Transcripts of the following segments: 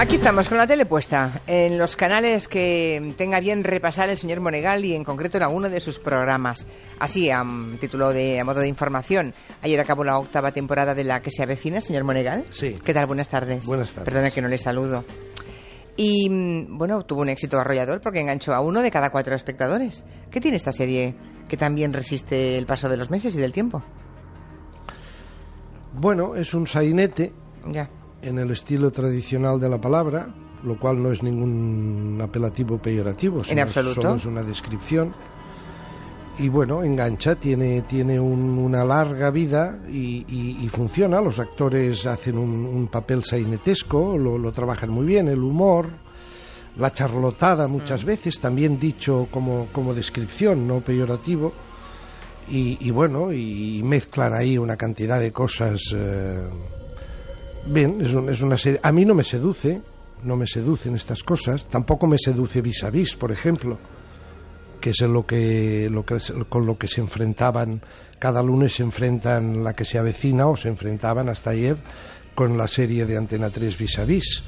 Aquí estamos con la tele puesta, en los canales que tenga bien repasar el señor Monegal y en concreto en alguno de sus programas. Así, a mm, título de a modo de información, ayer acabó la octava temporada de la que se avecina, señor Monegal. Sí. ¿Qué tal? Buenas tardes. Buenas tardes. Perdona que no le saludo. Y mm, bueno, tuvo un éxito arrollador porque enganchó a uno de cada cuatro espectadores. ¿Qué tiene esta serie que también resiste el paso de los meses y del tiempo? Bueno, es un sainete Ya. En el estilo tradicional de la palabra, lo cual no es ningún apelativo peyorativo, sino absoluto. solo es una descripción. Y bueno, engancha, tiene, tiene un- una larga vida y, y- y funciona. Los actores hacen un, un papel sainetesco, lo, lo trabajan muy bien, el humor, la charlotada muchas veces, también dicho como, como descripción, no peyorativo. Y, y bueno, y mezclan ahí una cantidad de cosas. eh, Bien, es, un- es una serie. A mí no me seduce, no me seducen estas cosas. Tampoco me seduce Vis a Vis, por ejemplo, que es lo que, lo que con lo que se enfrentaban. Cada lunes se enfrentan la que se avecina o se enfrentaban hasta ayer con la serie de Antena 3 Vis a Vis.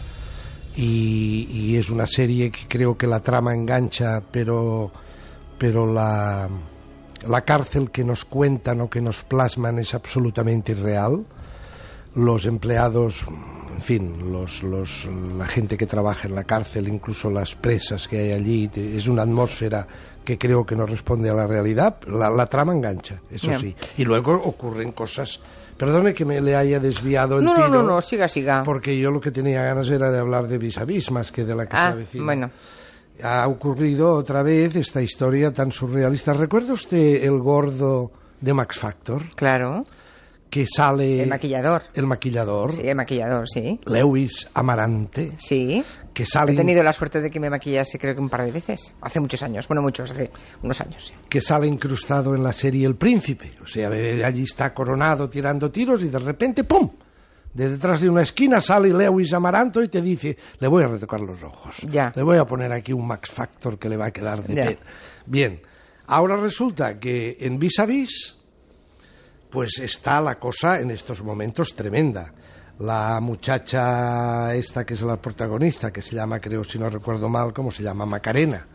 Y, y es una serie que creo que la trama engancha, pero, pero la, la cárcel que nos cuentan o que nos plasman es absolutamente irreal los empleados, en fin, los, los, la gente que trabaja en la cárcel, incluso las presas que hay allí, es una atmósfera que creo que no responde a la realidad. La, la trama engancha, eso sí. Y luego ocurren cosas. Perdone que me le haya desviado el No, no, tiro. no, no, siga, siga. Porque yo lo que tenía ganas era de hablar de vis a vis más que de la que se Ah, avecina. bueno. Ha ocurrido otra vez esta historia tan surrealista. ¿Recuerda usted el gordo de Max Factor? Claro. Que sale... El maquillador. El maquillador. Sí, el maquillador, sí. Lewis Amarante, Sí. que sale, He tenido la suerte de que me maquillase creo que un par de veces. Hace muchos años. Bueno, muchos, hace unos años. sí. que sale incrustado en la serie El Príncipe. O sea, allí está coronado tirando tiros y de repente, ¡pum! De detrás de una esquina sale Lewis Amaranto y te dice, le voy a retocar los ojos. Ya. Le voy a poner aquí un Max Factor que le va a quedar de Bien. Ahora resulta que en Vis a Vis, pues está la cosa en estos momentos tremenda. La muchacha esta que es la protagonista, que se llama, creo si no recuerdo mal, ¿cómo se llama? Macarena.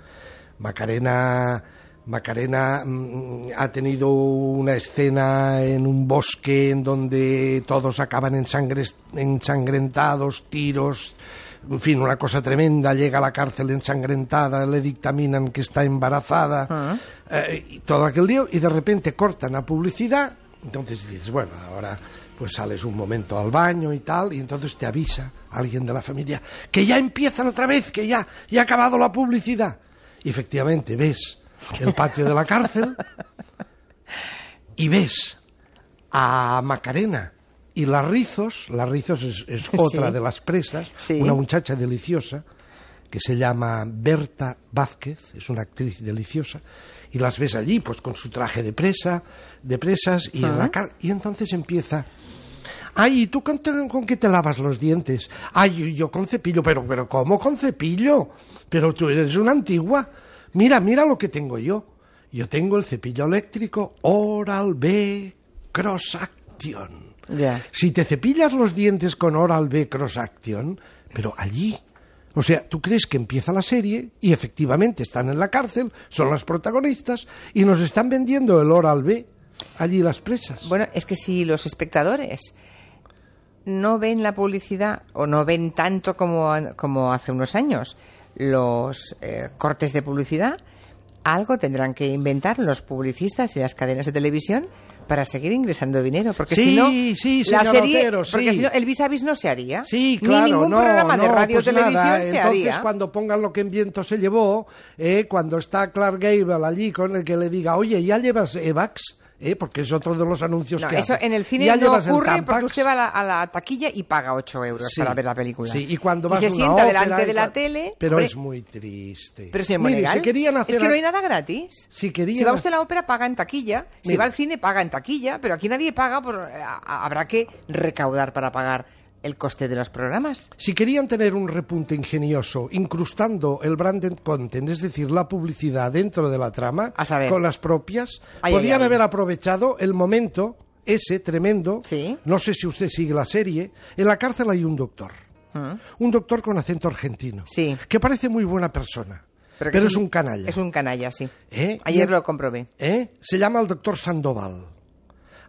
Macarena, Macarena mm, ha tenido una escena en un bosque en donde todos acaban ensangres- ensangrentados, tiros, en fin, una cosa tremenda. Llega a la cárcel ensangrentada, le dictaminan que está embarazada, eh, y todo aquel lío, y de repente cortan a publicidad. Entonces dices, bueno, ahora pues sales un momento al baño y tal, y entonces te avisa alguien de la familia que ya empiezan otra vez, que ya, ya ha acabado la publicidad. Y efectivamente ves el patio de la cárcel y ves a Macarena y las Rizos, las Rizos es, es otra Sí. de las presas, Sí. una muchacha deliciosa que se llama Berta Vázquez, es una actriz deliciosa, y las ves allí pues con su traje de presa, de presas y en la car- y entonces empieza Ay, ¿y tú con, con qué te lavas los dientes? Ay, yo con cepillo, pero, pero ¿cómo con cepillo? Pero tú eres una antigua. Mira, mira lo que tengo yo. Yo tengo el cepillo eléctrico Oral B Cross Action. Si te cepillas los dientes con Oral B Cross Action, pero allí. O sea, tú crees que empieza la serie y efectivamente están en la cárcel, son las protagonistas y nos están vendiendo el Oral B allí las presas. Bueno, es que si los espectadores no ven la publicidad o no ven tanto como, como hace unos años los eh, cortes de publicidad, algo tendrán que inventar los publicistas y las cadenas de televisión para seguir ingresando dinero, porque Sí, si no sí, la serie, Otero, sí. porque si no el vis a vis no se haría, Sí, claro, ni ningún no, programa de no, radio o pues televisión nada, se Entonces, haría. cuando pongan lo que en viento se llevó, eh, cuando está Clark Gable allí con el que le diga, oye, ¿ya llevas Evax? Eh, porque es otro de los anuncios No, que eso hace. en el cine ¿Ya no ocurre porque usted va a la, a la taquilla y paga 8 euros Sí, para ver la película. Sí, y cuando vas se a una sienta ópera delante y de la tele. Pero hombre, es muy triste. Pero señor Mire, Monegal, si querían hacer es que no hay nada gratis. Si querían Si va usted a la ópera, paga en taquilla. Si Mire. va al cine, paga en taquilla. Pero aquí nadie paga, a- habrá que recaudar para pagar el coste de los programas. Si querían tener un repunte ingenioso incrustando el branded content, es decir, la publicidad dentro de la trama, con las propias, Ay, podían ay, ay. haber aprovechado el momento ese tremendo. Sí. No sé si usted sigue la serie. En la cárcel hay un doctor. Un doctor con acento argentino. Sí. Que parece muy buena persona. Pero, es un canalla. Es un canalla, sí. ¿Eh? Ayer Y- lo comprobé. ¿Eh? Se llama el doctor Sandoval.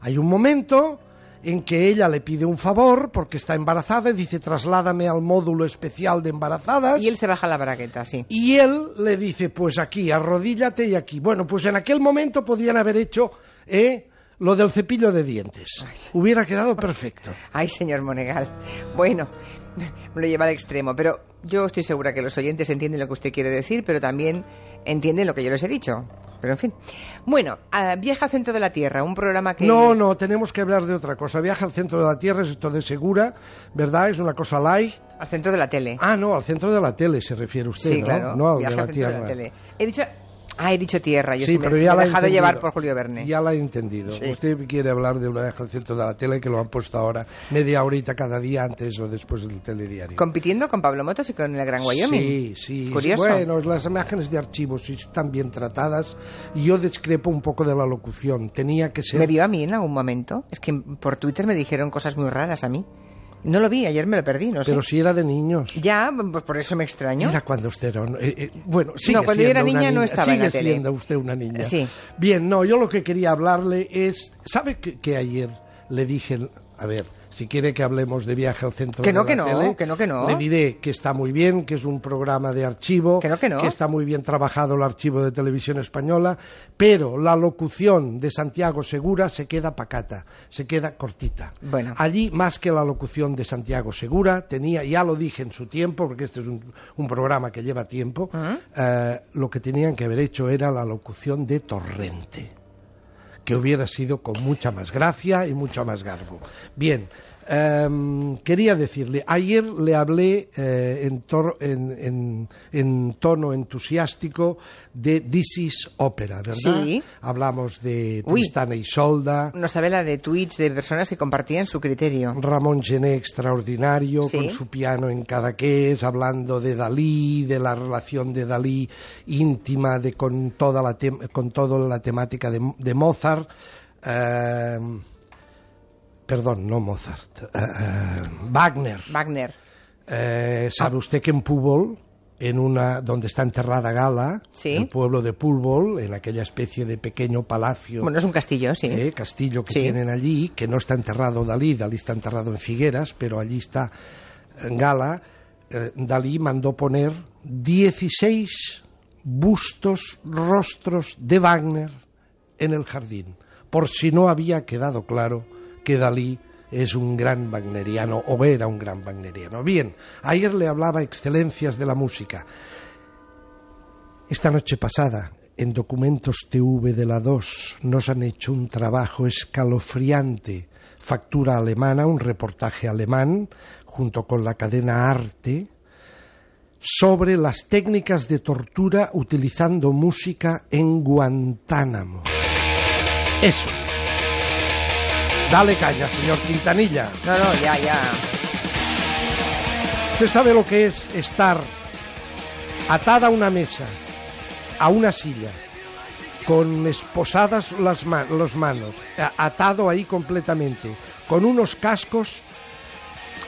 Hay un momento en que ella le pide un favor porque está embarazada y dice trasládame al módulo especial de embarazadas. Y él se baja la bragueta, sí. Y él le dice, pues aquí, arrodíllate y aquí. Bueno, pues en aquel momento podían haber hecho ¿eh? lo del cepillo de dientes. Hubiera quedado perfecto. Ay, señor Monegal. Bueno, me lo lleva al extremo, pero yo estoy segura que los oyentes entienden lo que usted quiere decir, pero también entienden lo que yo les he dicho. Pero en fin. Bueno, ah, Viaja al centro de la Tierra, un programa que... No, no, tenemos que hablar de otra cosa. Viaja al centro de la Tierra es esto de segura, ¿verdad? Es una cosa light. Al centro de la tele. Ah, no, al centro de la tele se refiere usted, sí, ¿no? claro. No al de la al centro de la tele. He dicho... Ah, he dicho Tierra. Yo Sí, pero me, ya me la he dejado llevar por Julio Verne. Ya la he entendido. Sí. Usted quiere hablar de al centro de la tele que lo han puesto ahora media horita cada día antes o después del telediario. Compitiendo con Pablo Motos y con el Gran Wyoming. Sí, sí. Curioso. Bueno, las imágenes de archivos sí están bien tratadas yo discrepo un poco de la locución. Tenía que ser... ¿Me vio a mí en algún momento? Es que por Twitter me dijeron cosas muy raras a mí. No lo vi, ayer me lo perdí, no sé. Pero si era de niños. Ya, pues por eso me extraño. Era cuando usted era... eh, eh, bueno, sigue No, cuando yo era niña no estaba en Sigue la tele. siendo usted una niña. Sí. Bien, no, yo lo que quería hablarle es... ¿Sabe que, que ayer le dije... A ver, si quiere que hablemos de viaje al centro Que no, de la que no, tele, que no, que no. Le diré que está muy bien, que es un programa de archivo, Que no, que no. está muy bien trabajado el archivo de televisión española, pero la locución de Santiago Segura se queda pacata, se queda cortita. Bueno. Allí, más que la locución de Santiago Segura, tenía, ya lo dije en su tiempo, porque este es un, un programa que lleva tiempo, eh, lo que tenían que haber hecho era la locución de Torrente, que hubiera sido con mucha más gracia y mucho más garbo. Bien. Em, quería decirle, ayer le hablé eh, en, en- en- en tono entusiástico de This is Opera, ¿verdad? Sí. Hablamos de. Tristana y Solda, Nos sabe la de tweets de personas que compartían su criterio. Ramón Gené extraordinario, Sí. con su piano en Cadaqués, hablando de Dalí, de la relación de Dalí íntima de, con, toda la con toda la temática de, de Mozart. eh, perdón, no Mozart. eh, eh, Wagner. Wagner. Eh, ¿Sabe usted que en Púbol, en una, donde está enterrada Gala, Sí. el pueblo de Púbol, en aquella especie de pequeño palacio Bueno, es un castillo, sí. eh, castillo que Sí. tienen allí, que no está enterrado Dalí, Dalí está enterrado en Figueras, pero allí está Gala. eh, Dalí mandó poner 16 bustos, rostros de Wagner en el jardín, por si no había quedado claro que Dalí es un gran wagneriano o era un gran wagneriano. Bien, ayer le hablaba excelencias de la música. Esta noche pasada, en Documentos TV de la 2, nos han hecho un trabajo escalofriante, factura alemana, un reportaje alemán, junto con la cadena Arte, sobre las técnicas de tortura utilizando música en Guantánamo. Eso. Dale caña, señor Quintanilla. No, no, ya, ya. ¿Usted sabe lo que es estar atada a una mesa, a una silla, con esposadas las los manos, atado ahí completamente, con unos cascos,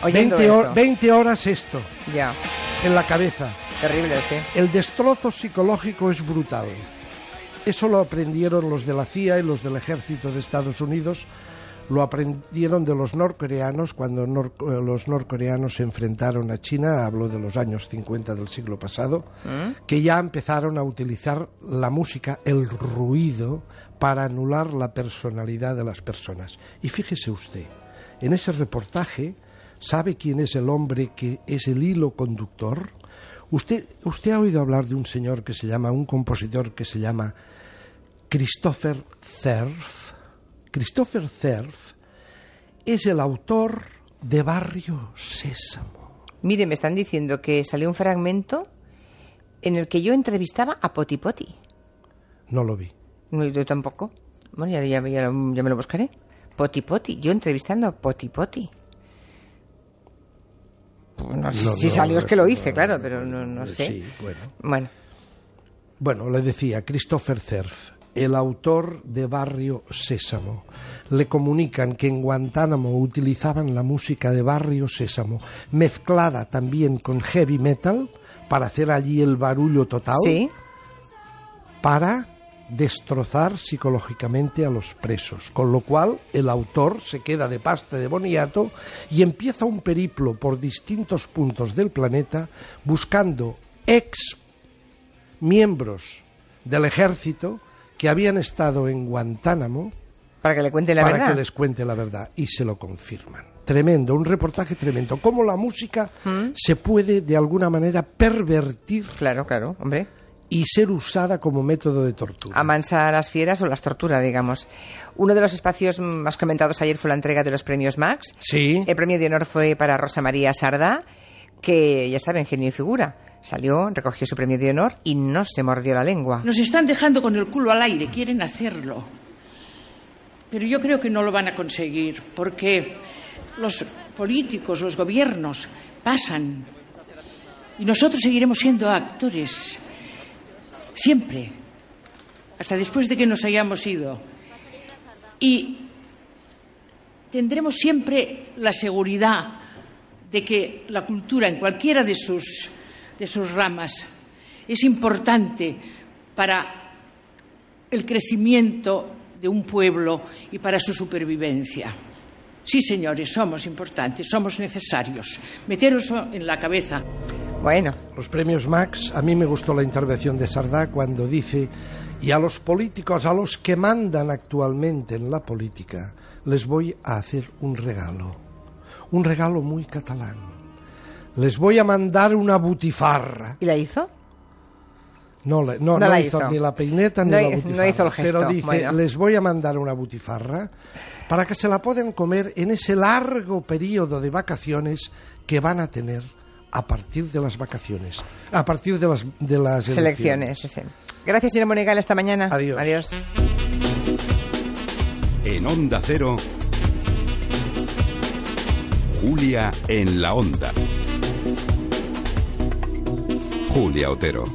Oyendo 20, hor- esto. 20 horas esto, Ya. en la cabeza? Terrible, sí. El destrozo psicológico es brutal. Eso lo aprendieron los de la CIA y los del ejército de Estados Unidos. Lo aprendieron de los norcoreanos cuando nor- eh, los norcoreanos se enfrentaron a China, hablo de los años 50 del siglo pasado, que ya empezaron a utilizar la música, el ruido, para anular la personalidad de las personas. Y fíjese usted, en ese reportaje, ¿sabe quién es el hombre que es el hilo conductor? Usted, usted ha oído hablar de un señor que se llama, un compositor que se llama Christopher Cerf. Christopher Cerf es el autor de Barrio Sésamo. Mire, me están diciendo que salió un fragmento en el que yo entrevistaba a Poti Poti. No lo vi. No, yo tampoco. Bueno, ya, ya, ya, me lo buscaré. Poti Poti. Yo entrevistando a Poti Poti. Pues no sé si no, salió es que lo hice, claro, pero no, no no, sé. sí, bueno. Bueno, Bueno, le decía, Christopher Cerf el autor de Barrio Sésamo. Le comunican que en Guantánamo utilizaban la música de Barrio Sésamo, mezclada también con heavy metal, para hacer allí el barullo total, Sí. para destrozar psicológicamente a los presos. Con lo cual, el autor se queda de pasta de boniato y empieza un periplo por distintos puntos del planeta buscando ex miembros del ejército que habían estado en Guantánamo Para que le cuente la para verdad. que les cuente la verdad y se lo confirman. Tremendo, un reportaje tremendo. Cómo la música ¿Mm? se puede de alguna manera pervertir Claro, claro, hombre. y ser usada como método de tortura. Amansa a las fieras o las tortura, digamos. Uno de los espacios más comentados ayer fue la entrega de los premios Max. Sí. El premio de honor fue para Rosa María Sardá, que ya saben, genio y figura. Salió, recogió su premio de honor y no se mordió la lengua. Nos están dejando con el culo al aire, quieren hacerlo. Pero yo creo que no lo van a conseguir, porque los políticos, los gobiernos pasan. Y nosotros seguiremos siendo actores. Siempre. Hasta después de que nos hayamos ido. Y tendremos siempre la seguridad de que la cultura, en cualquiera de sus, de sus ramas, es importante para el crecimiento de un pueblo y para su supervivencia. Sí, señores, somos importantes, somos necesarios. Meteros en la cabeza. Bueno, Los premios Max, a mí me gustó la intervención de Sardá cuando dice, y a los políticos, a los que mandan actualmente en la política, les voy a hacer un regalo, un regalo muy catalán. Les voy a mandar una butifarra. ¿y la hizo? No, le- no, No no la hizo, hizo. ni la peineta ni No la butifarra. no hizo el gesto, Pero dice, bueno. les voy a mandar una butifarra para que se la puedan comer en ese largo periodo de vacaciones que van a tener a partir de las vacaciones, a partir de las, de las Selecciones, sí, sí. Gracias, señor Monegal, esta mañana. Adiós. Adiós. En Onda Cero, Julia en la Onda. Julia Otero.